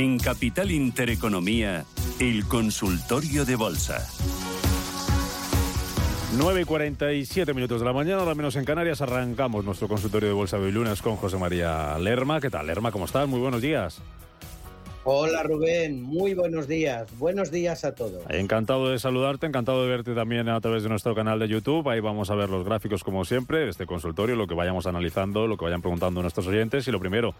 En Capital Intereconomía, el consultorio de bolsa. 9 y 47 minutos de la mañana, ahora menos en Canarias, arrancamos nuestro consultorio de Bolsa de lunes con José María Lerma. ¿Qué tal, Lerma? ¿Cómo estás? Muy buenos días. Hola Rubén, muy buenos días. Buenos días a todos. Encantado de saludarte, encantado de verte también a través de nuestro canal de YouTube. Ahí vamos a ver los gráficos como siempre, este consultorio, lo que vayamos analizando, lo que vayan preguntando nuestros oyentes. Y lo primero,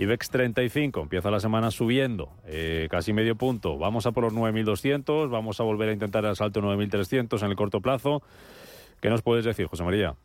IBEX 35 empieza la semana subiendo eh, casi medio punto. Vamos a por los 9.200, vamos a volver a intentar el salto 9.300 en el corto plazo. ¿Qué nos puedes decir, José María?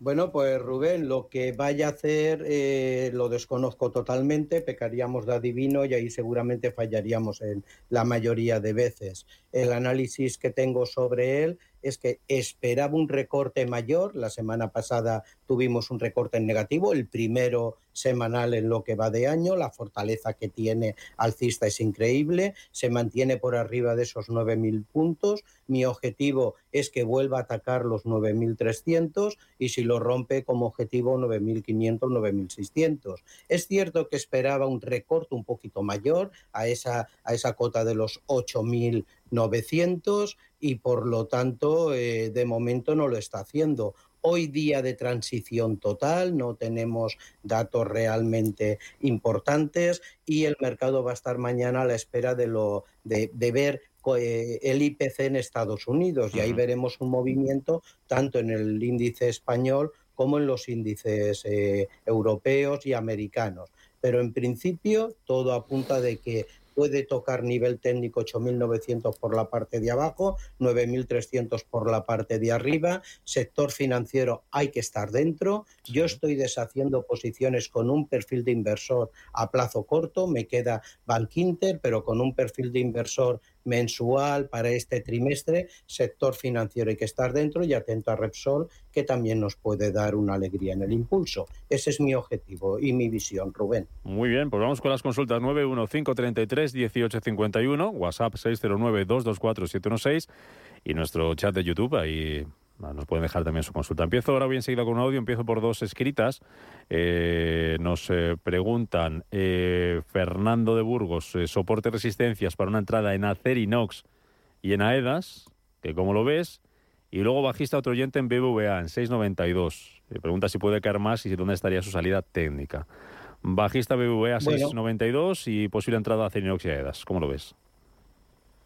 Bueno, pues Rubén, lo que vaya a hacer eh, lo desconozco totalmente, pecaríamos de adivino y ahí seguramente fallaríamos en la mayoría de veces. El análisis que tengo sobre él es que esperaba un recorte mayor. La semana pasada tuvimos un recorte en negativo, el primero semanal en lo que va de año. La fortaleza que tiene alcista es increíble. Se mantiene por arriba de esos 9.000 puntos. Mi objetivo es que vuelva a atacar los 9.300 y si lo rompe como objetivo 9.500, 9.600. Es cierto que esperaba un recorte un poquito mayor a esa, a esa cota de los 8.900 y por lo tanto eh, de momento no lo está haciendo. Hoy día de transición total, no tenemos datos realmente importantes y el mercado va a estar mañana a la espera de, lo, de, de ver eh, el IPC en Estados Unidos y ahí veremos un movimiento tanto en el índice español como en los índices eh, europeos y americanos. Pero en principio todo apunta de que puede tocar nivel técnico 8.900 por la parte de abajo, 9.300 por la parte de arriba. Sector financiero hay que estar dentro. Yo estoy deshaciendo posiciones con un perfil de inversor a plazo corto, me queda Bank Inter, pero con un perfil de inversor mensual para este trimestre, sector financiero hay que estar dentro y atento a Repsol, que también nos puede dar una alegría en el impulso. Ese es mi objetivo y mi visión, Rubén. Muy bien, pues vamos con las consultas 915331851, WhatsApp 609224716 y nuestro chat de YouTube ahí nos pueden dejar también su consulta. Empiezo ahora bien enseguida con un audio, empiezo por dos escritas. Eh, nos eh, preguntan, eh, Fernando de Burgos, eh, soporte resistencias para una entrada en Acer Inox y en AEDAS, que como lo ves, y luego bajista otro oyente en BBVA en 6.92. Eh, pregunta si puede caer más y si dónde estaría su salida técnica. Bajista BBVA Bueno. 6.92 y posible entrada a Acer Inox y AEDAS. ¿Cómo lo ves?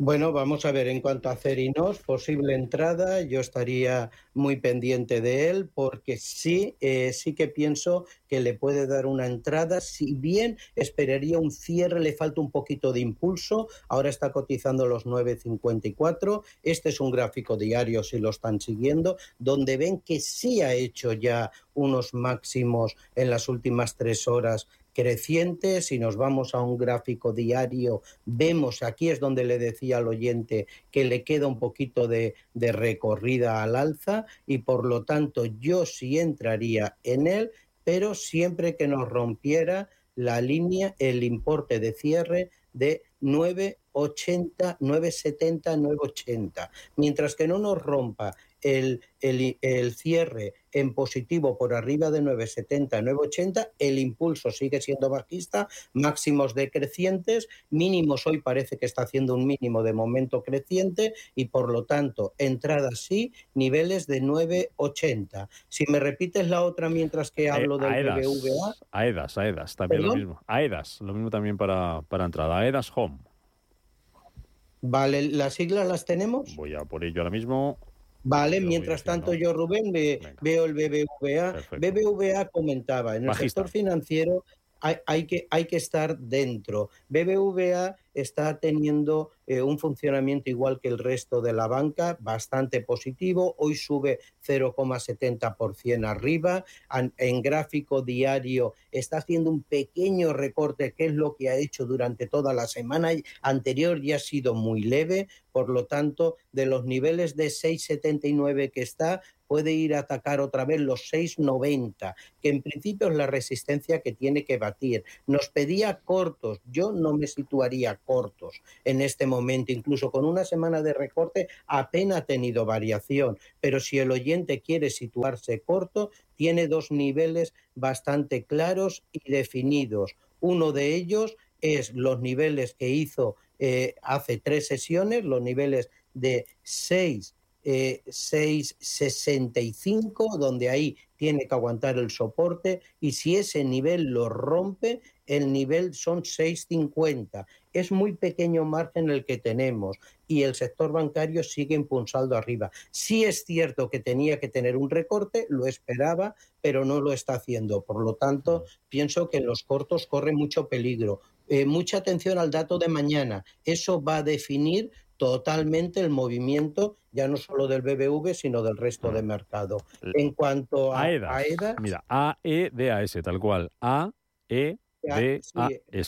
Bueno, vamos a ver, en cuanto a Cerinos, posible entrada, yo estaría muy pendiente de él porque sí, eh, sí que pienso que le puede dar una entrada, si bien esperaría un cierre, le falta un poquito de impulso, ahora está cotizando los 9.54, este es un gráfico diario si lo están siguiendo, donde ven que sí ha hecho ya unos máximos en las últimas tres horas creciente. Si nos vamos a un gráfico diario, vemos, aquí es donde le decía al oyente que le queda un poquito de, de recorrida al alza y por lo tanto yo sí entraría en él, pero siempre que nos rompiera la línea, el importe de cierre de 9,80, 9,70, 9,80. Mientras que no nos rompa el, el, el cierre en positivo por arriba de 9,70, 9,80, el impulso sigue siendo bajista, máximos decrecientes, mínimos hoy parece que está haciendo un mínimo de momento creciente y por lo tanto, entrada sí, niveles de 9,80. Si me repites la otra mientras que hablo Eh, del AEDAS, BBVA, AEDAS, AEDAS, también lo mismo. AEDAS, lo mismo también para, para entrada. AEDAS Home. vale, las siglas las tenemos. Voy a por ello ahora mismo. Vale, mientras tanto yo, Rubén, Venga. veo el BBVA. Perfecto. BBVA comentaba, en el Bajista. sector financiero hay, hay que, hay que estar dentro. BBVA está teniendo eh, un funcionamiento igual que el resto de la banca, bastante positivo. Hoy sube 0,70% arriba. En, gráfico diario está haciendo un pequeño recorte, que es lo que ha hecho durante toda la semana anterior y ha sido muy leve. Por lo tanto, de los niveles de 6,79 que está, puede ir a atacar otra vez los 6,90, que en principio es la resistencia que tiene que batir. Nos pedía cortos, yo no me situaría cortos en este momento, incluso con una semana de recorte apenas ha tenido variación, pero si el oyente quiere situarse corto, tiene dos niveles bastante claros y definidos. Uno de ellos es los niveles que hizo eh, hace tres sesiones, los niveles de 6 eh, 6,65, donde ahí tiene que aguantar el soporte, y si ese nivel lo rompe, el nivel son 6,50. Es muy pequeño margen el que tenemos y el sector bancario sigue impulsando arriba. Sí es cierto que tenía que tener un recorte, lo esperaba, pero no lo está haciendo. Por lo tanto, pienso que en los cortos corre mucho peligro. Eh, mucha atención al dato de mañana. Eso va a definir totalmente el movimiento, ya no solo del BBV, sino del resto de mercado. En cuanto a AEDAS, mira, A-E-D-A-S, tal cual, A-E-D-A-S.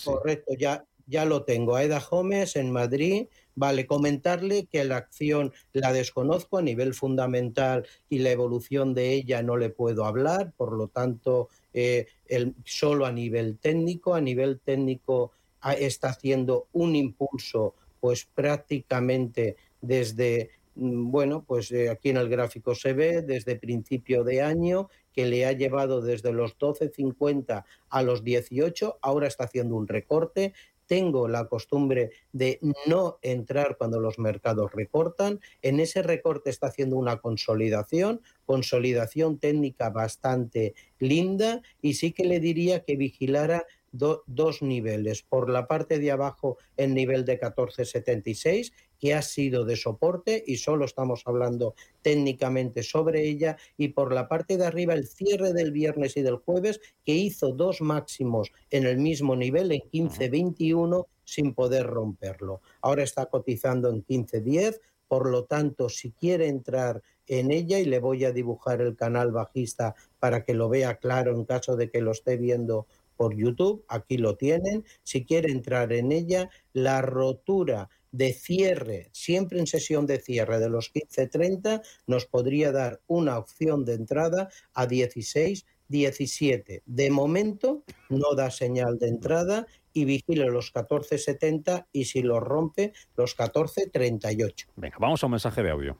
correcto, ya, ya lo tengo. AEDA Gómez en Madrid. Vale, comentarle que la acción la desconozco a nivel fundamental y la evolución de ella no le puedo hablar, por lo tanto, eh, el, solo a nivel técnico. A nivel técnico está haciendo un impulso pues prácticamente desde, mm, bueno, pues eh, aquí en el gráfico se ve desde principio de año que le ha llevado desde los 12.50 a los 18, ahora está haciendo un recorte. Tengo la costumbre de no entrar cuando los mercados recortan. En ese recorte está haciendo una consolidación, consolidación técnica bastante linda y sí que le diría que vigilara dos niveles. Por la parte de abajo, el nivel de 1476, que ha sido de soporte y solo estamos hablando técnicamente sobre ella. Y por la parte de arriba, el cierre del viernes y del jueves, que hizo dos máximos en el mismo nivel, en 1521, sin poder romperlo. Ahora está cotizando en 1510. Por lo tanto, si quiere entrar en ella y le voy a dibujar el canal bajista para que lo vea claro en caso de que lo esté viendo por YouTube, aquí lo tienen. Si quiere entrar en ella, la rotura de cierre, siempre en sesión de cierre de los 15.30, nos podría dar una opción de entrada a 16, 17. De momento no da señal de entrada y vigile los 14.70 y si lo rompe, los 14.38. Venga, vamos a un mensaje de audio.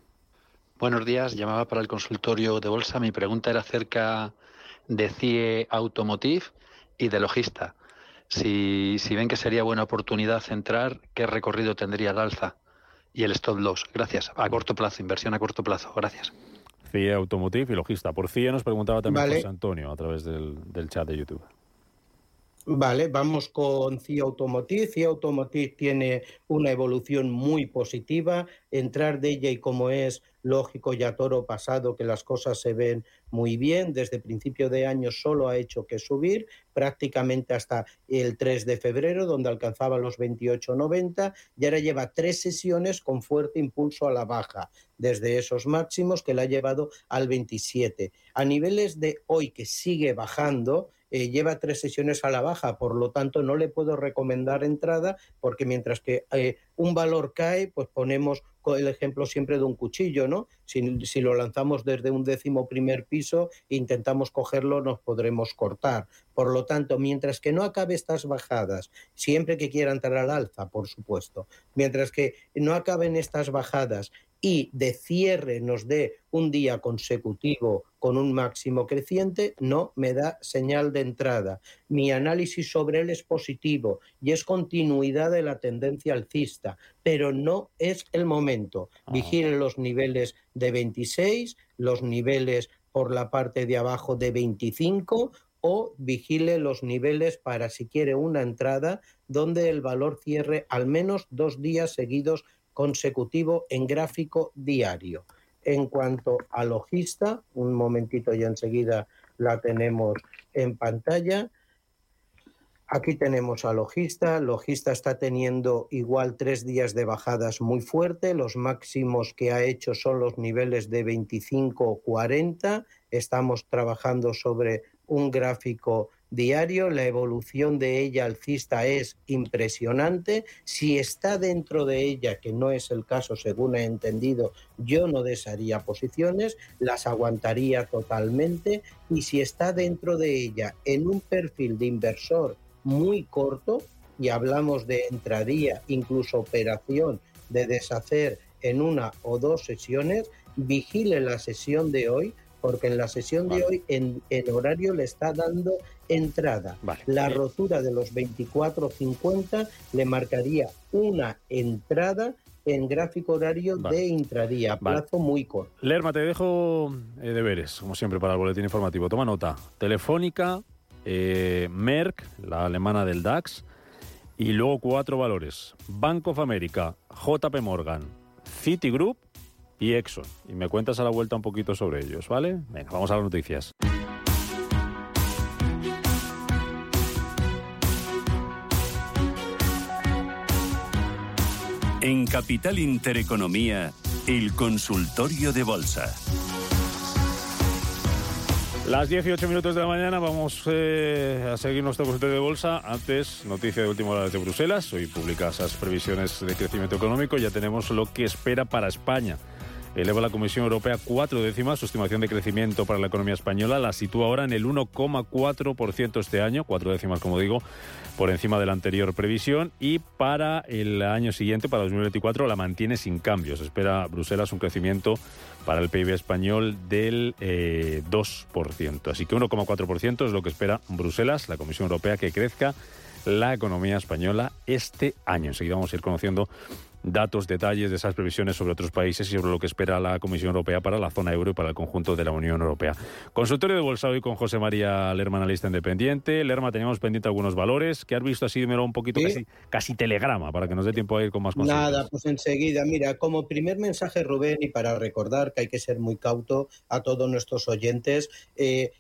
Buenos días, llamaba para el consultorio de bolsa. Mi pregunta era acerca de CIE Automotive y de logista. Si, si ven que sería buena oportunidad centrar, ¿qué recorrido tendría el alza y el stop loss? Gracias. A corto plazo, inversión a corto plazo. Gracias. CIE Automotive y logista. Por CIE nos preguntaba también José Antonio a través del, del chat de YouTube. Vale, vamos con CIA Automotive. CIA Automotive tiene una evolución muy positiva. Entrar de ella y como es lógico ya toro pasado que las cosas se ven muy bien, desde principio de año solo ha hecho que subir, prácticamente hasta el 3 de febrero, donde alcanzaba los 28.90, y ahora lleva tres sesiones con fuerte impulso a la baja, desde esos máximos que la ha llevado al 27. A niveles de hoy que sigue bajando, eh, lleva tres sesiones a la baja, por lo tanto no le puedo recomendar entrada porque mientras que eh, un valor cae, pues ponemos el ejemplo siempre de un cuchillo, ¿no? Si, si, lo lanzamos desde un décimo primer piso intentamos cogerlo, nos podremos cortar. Por lo tanto, mientras que no acabe estas bajadas, siempre que quiera entrar al alza, por supuesto, mientras que no acaben estas bajadas y de cierre nos dé un día consecutivo con un máximo creciente, no me da señal de entrada. Mi análisis sobre él es positivo y es continuidad de la tendencia alcista, pero no es el momento. Ah. Vigilen los niveles de 26, los niveles por la parte de abajo de 25 o vigile los niveles para si quiere una entrada donde el valor cierre al menos dos días seguidos consecutivo en gráfico diario. En cuanto a logista, un momentito y enseguida la tenemos en pantalla. Aquí tenemos a Logista. Logista está teniendo igual tres días de bajadas muy fuerte. Los máximos que ha hecho son los niveles de 25 o 40. Estamos trabajando sobre un gráfico diario. La evolución de ella alcista es impresionante. Si está dentro de ella, que no es el caso según he entendido, yo no desharía posiciones, las aguantaría totalmente. Y si está dentro de ella en un perfil de inversor muy corto, y hablamos de entradía, incluso operación de deshacer en una o dos sesiones, vigile la sesión de hoy, porque en la sesión de hoy en, horario le está dando entrada. La rotura de los 24.50 le marcaría una entrada en gráfico horario de intradía, plazo muy corto. Lerma, te dejo eh, deberes, como siempre, para el boletín informativo. Toma nota. Telefónica, eh, Merck, la alemana del DAX, y luego cuatro valores. Bank of America, JP Morgan, Citigroup y Exxon. Y me cuentas a la vuelta un poquito sobre ellos, ¿vale? Venga, vamos a las noticias. En Capital Intereconomía, el consultorio de bolsa. Las 18 minutos de la mañana vamos eh, a seguir nuestro consultorio de bolsa. Antes, noticia de última hora de Bruselas. Hoy publica esas previsiones de crecimiento económico. Ya tenemos lo que espera para España. Eleva la Comisión Europea cuatro décimas su estimación de crecimiento para la economía española. La sitúa ahora en el 1,4% este año, cuatro décimas, como digo, por encima de la anterior previsión. Y para el año siguiente, para 2024, la mantiene sin cambios. Espera Bruselas un crecimiento para el PIB español del 2%. Eh, Así que 1,4% es lo que espera Bruselas, la Comisión Europea, que crezca la economía española este año. Enseguida vamos a ir conociendo datos, detalles de esas previsiones sobre otros países y sobre lo que espera la Comisión Europea para la zona euro y para el conjunto de la Unión Europea. Consultorio de bolsa hoy con José María Lerma, analista independiente. Lerma, teníamos pendiente algunos valores. ¿Qué has visto así? Dímelo un poquito, casi, casi, telegrama, para que nos dé tiempo a ir con más cosas. Nada, pues enseguida. Mira, como primer mensaje, Rubén, y para recordar que hay que ser muy cauto a todos nuestros oyentes, eh,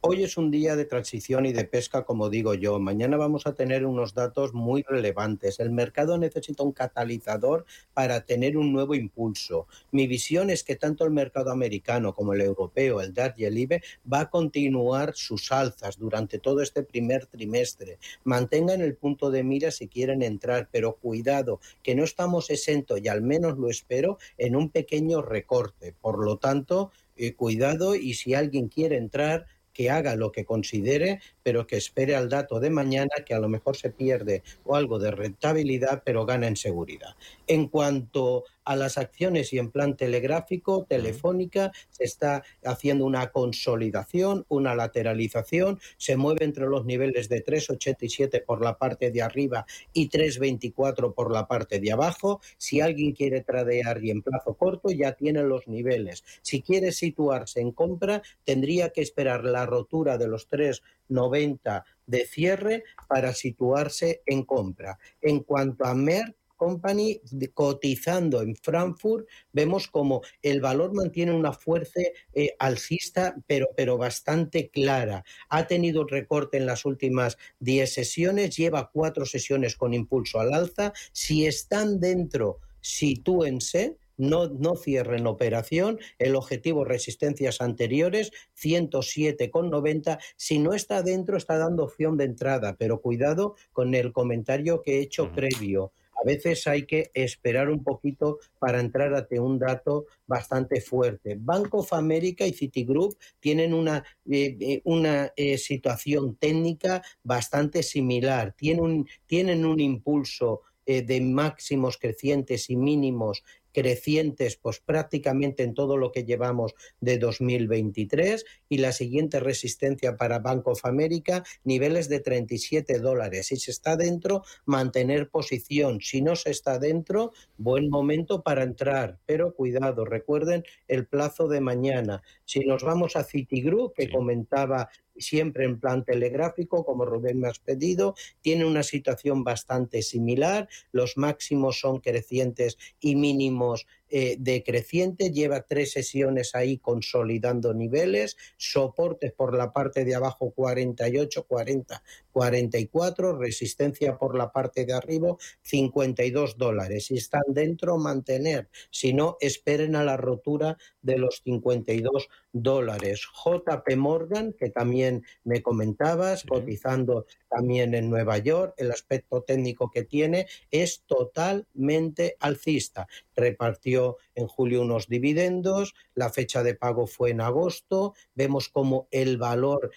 hoy es un día de transición y de pesca, como digo yo. Mañana vamos a tener unos datos muy relevantes. El mercado necesita un catalizador para tener un nuevo impulso. Mi visión es que tanto el mercado americano como el europeo, el DAR y el IBE, va a continuar sus alzas durante todo este primer trimestre. Mantengan el punto de mira si quieren entrar, pero cuidado, que no estamos exentos, y al menos lo espero, en un pequeño recorte. Por lo tanto, eh, cuidado y si alguien quiere entrar, que haga lo que considere, pero que espere al dato de mañana, que a lo mejor se pierde o algo de rentabilidad, pero gana en seguridad. En cuanto a las acciones y en plan telegráfico, telefónica, se está haciendo una consolidación, una lateralización, se mueve entre los niveles de 3,87 por la parte de arriba y 3,24 por la parte de abajo. Si alguien quiere tradear y en plazo corto, ya tiene los niveles. Si quiere situarse en compra, tendría que esperar la rotura de los 3,90 de cierre para situarse en compra. En cuanto a Merck, Company cotizando en Frankfurt, vemos como el valor mantiene una fuerza eh, alcista, pero, pero bastante clara. Ha tenido un recorte en las últimas 10 sesiones, lleva cuatro sesiones con impulso al alza. Si están dentro, sitúense. No, no, cierren operación, el objetivo resistencias anteriores, 107,90. Si no está dentro, está dando opción de entrada, pero cuidado con el comentario que he hecho previo a veces hay que esperar un poquito para entrar ante un dato bastante fuerte. Bank of America y Citigroup tienen una, eh, eh, una eh, situación técnica bastante similar, tienen un, tienen un impulso de máximos crecientes y mínimos crecientes pues prácticamente en todo lo que llevamos de 2023 y la siguiente resistencia para Bank of America niveles de 37 dólares. Si se está dentro, mantener posición. Si no se está dentro, buen momento para entrar. Pero cuidado, recuerden el plazo de mañana. Si nos vamos a Citigroup, que comentaba siempre en plan telegráfico, como Rubén me has pedido, tiene una situación bastante similar, los máximos son crecientes y mínimos eh, decreciente, lleva tres sesiones ahí consolidando niveles, soportes por la parte de abajo 48, 40, 44, resistencia por la parte de arriba 52 dólares. Si están dentro, mantener. Si no, esperen a la rotura de los 52 dólares. JP Morgan, que también me comentabas, cotizando también en Nueva York, el aspecto técnico que tiene es totalmente alcista. Repartió en julio unos dividendos, la fecha de pago fue en agosto, vemos como el valor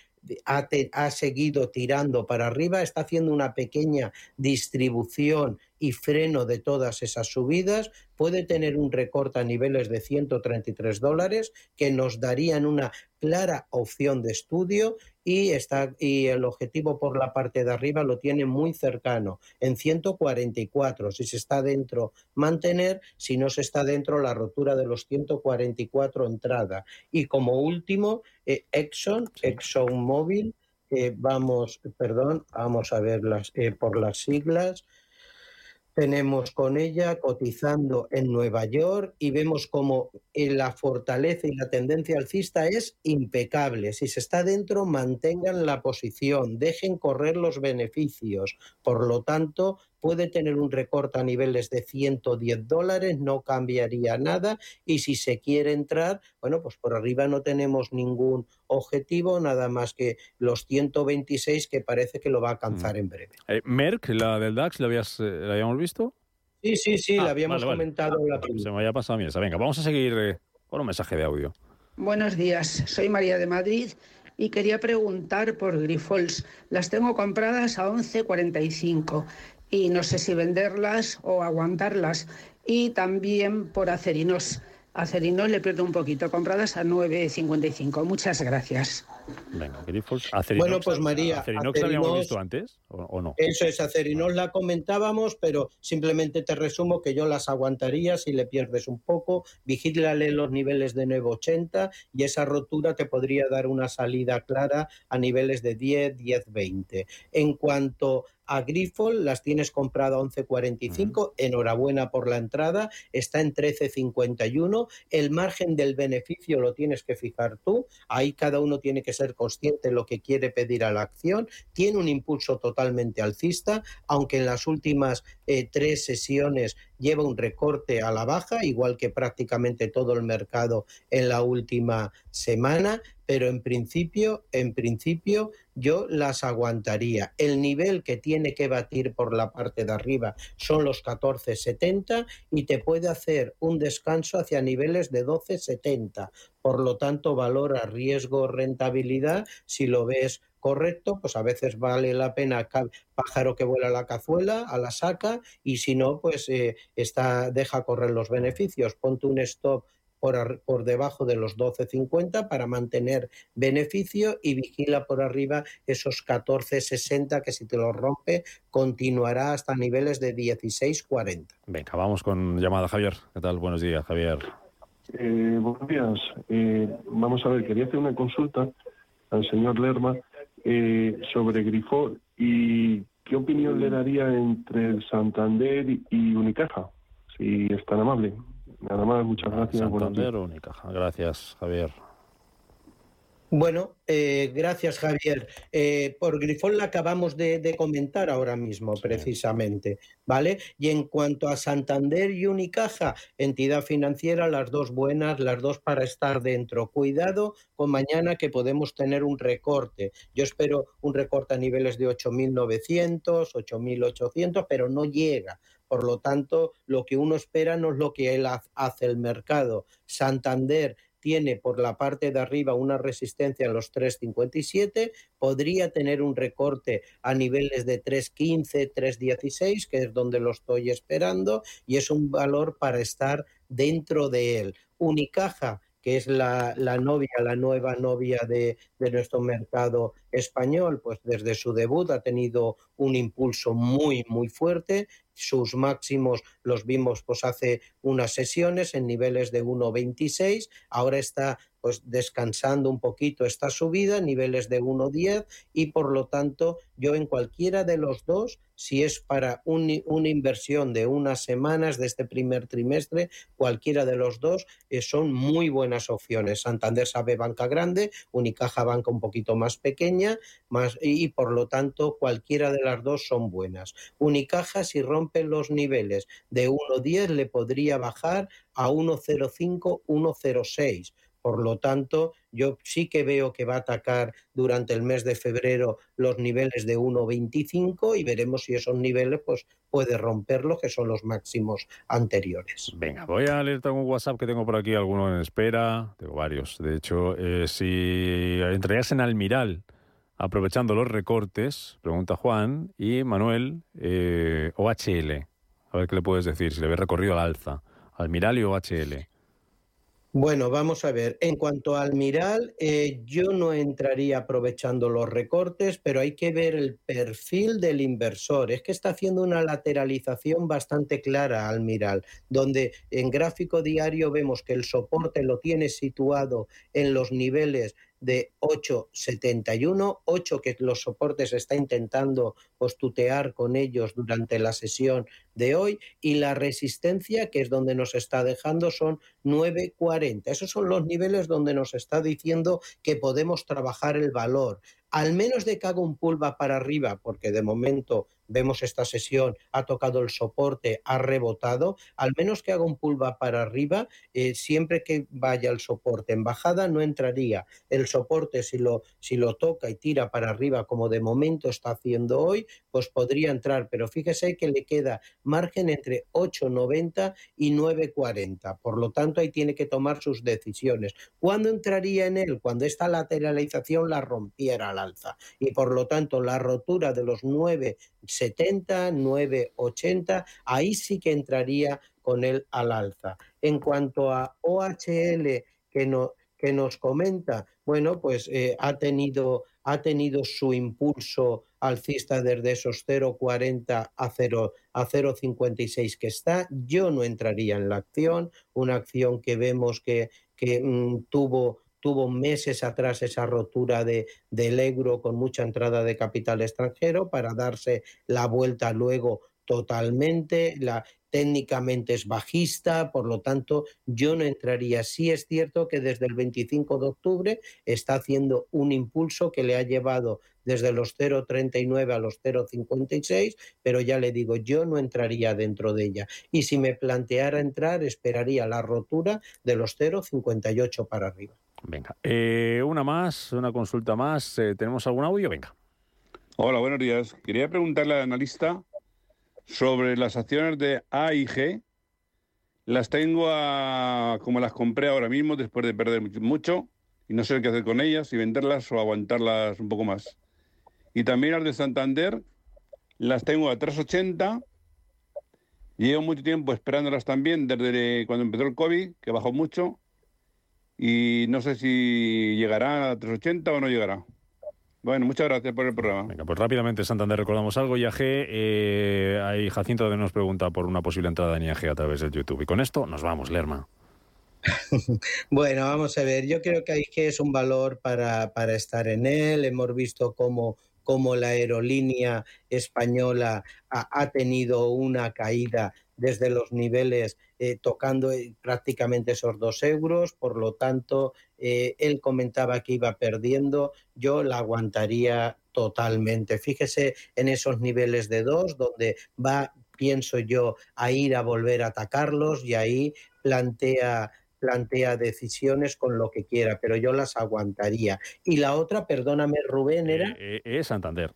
ha, ha, seguido tirando para arriba, está haciendo una pequeña distribución y freno de todas esas subidas, puede tener un recorte a niveles de 133 dólares que nos darían una clara opción de estudio y, está, y el objetivo por la parte de arriba lo tiene muy cercano, en 144. Si se está dentro, mantener, si no se está dentro, la rotura de los 144 entrada. Y como último, eh, Exxon, Exxon Mobil, eh, vamos, perdón, vamos a ver eh, por las siglas tenemos con ella cotizando en Nueva York y vemos como la fortaleza y la tendencia alcista es impecable. Si se está dentro, mantengan la posición, dejen correr los beneficios. Por lo tanto, puede tener un recorte a niveles de 110 dólares, no cambiaría nada y si se quiere entrar, bueno, pues por arriba no tenemos ningún objetivo, nada más que los 126 que parece que lo va a alcanzar mm. en breve. Eh, Merck, la del DAX, ¿la, habías, eh, ¿la habíamos visto? Sí, sí, sí, la ah, habíamos comentado la Se me había pasado a mí esa. Venga, vamos a seguir eh, con un mensaje de audio. Buenos días, soy María de Madrid y quería preguntar por Grifols. Las tengo compradas a 11.45 y no sé si venderlas o aguantarlas. Y también por acerinos. Acerinos le pierdo un poquito, compradas a 9.55. Muchas gracias. Venga, Bueno, pues María. ¿Acerinox la habíamos visto antes o, no? Eso es, Acerinos la comentábamos, pero simplemente te resumo que yo las aguantaría si le pierdes un poco. Vigílale los niveles de 9.80 y esa rotura te podría dar una salida clara a niveles de 10, 10, 20. En cuanto a Grifol, las tienes comprado a 11.45, enhorabuena por la entrada, está en 13.51, el margen del beneficio lo tienes que fijar tú, ahí cada uno tiene que ser consciente de lo que quiere pedir a la acción, tiene un impulso totalmente alcista, aunque en las últimas eh, tres sesiones lleva un recorte a la baja, igual que prácticamente todo el mercado en la última semana, pero en principio, en principio yo las aguantaría. El nivel que tiene que batir por la parte de arriba son los 14.70 y te puede hacer un descanso hacia niveles de 12.70. Por lo tanto, valor a riesgo rentabilidad si lo ves correcto, pues a veces vale la pena pájaro que vuela a la cazuela, a la saca, y si no, pues eh, está, deja correr los beneficios. Ponte un stop por, por, debajo de los 12.50 para mantener beneficio y vigila por arriba esos 14.60 que si te lo rompe continuará hasta niveles de 16.40. Venga, vamos con llamada Javier. ¿Qué tal? Buenos días, Javier. Eh, buenos días. Eh, vamos a ver, quería hacer una consulta al señor Lerma eh, sobre Grifo y qué opinión le daría entre Santander y Unicaja, si es tan amable. Nada más, muchas gracias. Santander o Unicaja. Gracias, Javier. Bueno, eh, gracias Javier. Eh, por Grifón la acabamos de, comentar ahora mismo, precisamente, ¿vale? Y en cuanto a Santander y Unicaja, entidad financiera, las dos buenas, las dos para estar dentro. Cuidado con mañana que podemos tener un recorte. Yo espero un recorte a niveles de 8.900, 8.800, pero no llega. Por lo tanto, lo que uno espera no es lo que él hace el mercado. Santander tiene por la parte de arriba una resistencia en los 3,57, podría tener un recorte a niveles de 3,15, 3,16, que es donde lo estoy esperando, y es un valor para estar dentro de él. Unicaja que es la, novia, la nueva novia de, de, nuestro mercado español, pues desde su debut ha tenido un impulso muy, muy fuerte sus máximos los vimos pues hace unas sesiones en niveles de 1,26, ahora está pues descansando un poquito esta subida, niveles de 1,10 y por lo tanto yo en cualquiera de los dos, si es para una inversión de unas semanas de este primer trimestre, cualquiera de los dos eh, son muy buenas opciones. Santander sabe banca grande, Unicaja banca un poquito más pequeña más, y por lo tanto cualquiera de las dos son buenas. Unicaja si rompe los niveles de 1,10 le podría bajar a 1,05, 1,06 por lo tanto, yo sí que veo que va a atacar durante el mes de febrero los niveles de 1,25 y veremos si esos niveles pues, puede romperlos, que son los máximos anteriores. Venga, voy a leerte un WhatsApp que tengo por aquí, alguno en espera, tengo varios. De hecho, eh, si entrarías en Almiral aprovechando los recortes, pregunta Juan, y Manuel, eh, OHL, a ver qué le puedes decir, si le ves recorrido al alza, Almiral y OHL. Bueno, vamos a ver. En cuanto al Miral, eh, yo no entraría aprovechando los recortes, pero hay que ver el perfil del inversor. Es que está haciendo una lateralización bastante clara al Miral, donde en gráfico diario vemos que el soporte lo tiene situado en los niveles de 8,71, 8 que los soportes está intentando postutear con ellos durante la sesión de hoy y la resistencia, que es donde nos está dejando, son 9,40. Esos son los niveles donde nos está diciendo que podemos trabajar el valor al menos de que haga un pullback para arriba, porque de momento vemos esta sesión, ha tocado el soporte, ha rebotado, al menos que haga un pullback para arriba, eh, siempre que vaya el soporte en bajada no entraría. El soporte si lo, si lo toca y tira para arriba como de momento está haciendo hoy, pues podría entrar, pero fíjese que le queda margen entre 8,90 y 9,40. Por lo tanto, ahí tiene que tomar sus decisiones. ¿Cuándo entraría en él? Cuando esta lateralización la rompiera al alza. Y por lo tanto, la rotura de los 9,70, 9,80, ahí sí que entraría con él al alza. En cuanto a OHL, que no que nos comenta, bueno, pues eh, ha, tenido, ha tenido su impulso alcista desde esos 0,40 a 0 a 0,56 que está. Yo no entraría en la acción, una acción que vemos que, que mm, tuvo tuvo meses atrás esa rotura de, del euro con mucha entrada de capital extranjero para darse la vuelta luego totalmente. La, técnicamente es bajista, por lo tanto yo no entraría. Sí es cierto que desde el 25 de octubre está haciendo un impulso que le ha llevado desde los 0,39 a los 0,56, pero ya le digo, yo no entraría dentro de ella. Y si me planteara entrar, esperaría la rotura de los 0,58 para arriba. Venga, eh, una más, una consulta más. Eh, ¿Tenemos algún audio? Venga. Hola, buenos días. Quería preguntarle al analista sobre las acciones de A y G, las tengo a, como las compré ahora mismo después de perder mucho y no sé qué hacer con ellas, si venderlas o aguantarlas un poco más. Y también las de Santander, las tengo a 380. Llevo mucho tiempo esperándolas también desde cuando empezó el COVID, que bajó mucho. Y no sé si llegará a 380 o no llegará. Bueno, muchas gracias por el programa. Venga, pues rápidamente, Santander, recordamos algo. IAG, eh, hay Jacinto nos pregunta por una posible entrada en IAG a través del YouTube. Y con esto nos vamos, Lerma. bueno, vamos a ver. Yo creo que IAG es un valor para, para estar en él. Hemos visto cómo cómo la aerolínea española ha, tenido una caída desde los niveles eh, tocando eh, prácticamente esos dos euros, por lo tanto, eh, él comentaba que iba perdiendo, yo la aguantaría totalmente. Fíjese en esos niveles de dos, donde va, pienso yo, a ir a volver a atacarlos y ahí plantea plantea decisiones con lo que quiera, pero yo las aguantaría. Y la otra, perdóname Rubén, era... es Santander.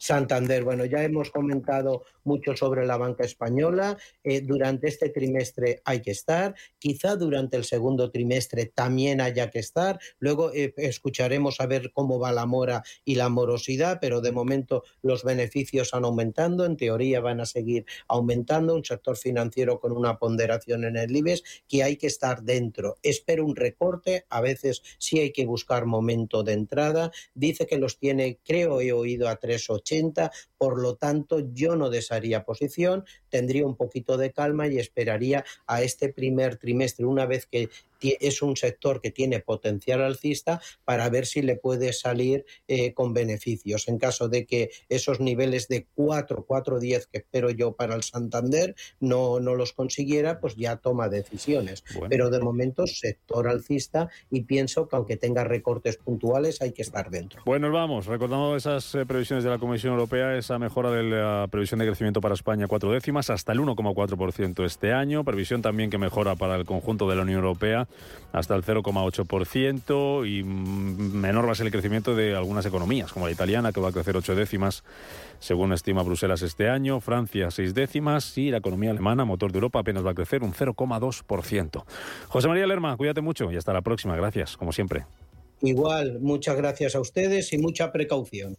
Santander. Bueno, ya hemos comentado mucho sobre la banca española. Eh, durante este trimestre hay que estar. Quizá durante el segundo trimestre también haya que estar. Luego eh, escucharemos a ver cómo va la mora y la morosidad, pero de momento los beneficios han aumentando. En teoría van a seguir aumentando. Un sector financiero con una ponderación en el IBEX que hay que estar dentro. Espero un recorte. A veces sí hay que buscar momento de entrada. Dice que los tiene, creo he oído a 3,80 80, por lo tanto yo no desharía posición, tendría un poquito de calma y esperaría a este primer trimestre, una vez que es un sector que tiene potencial alcista para ver si le puede salir eh, con beneficios. En caso de que esos niveles de 4, 4, 10 que espero yo para el Santander no, no los consiguiera, pues ya toma decisiones. Pero de momento sector alcista y pienso que aunque tenga recortes puntuales hay que estar dentro. Bueno, vamos, recordando esas eh, previsiones de la Comisión Europea, esa mejora de la previsión de crecimiento para España cuatro décimas hasta el 1,4% este año, previsión también que mejora para el conjunto de la Unión Europea hasta el 0,8% y menor va a ser el crecimiento de algunas economías, como la italiana, que va a crecer ocho décimas, según estima Bruselas este año, Francia seis décimas y la economía alemana, motor de Europa, apenas va a crecer un 0,2%. José María Lerma, cuídate mucho y hasta la próxima. Gracias, como siempre. Igual, muchas gracias a ustedes y mucha precaución.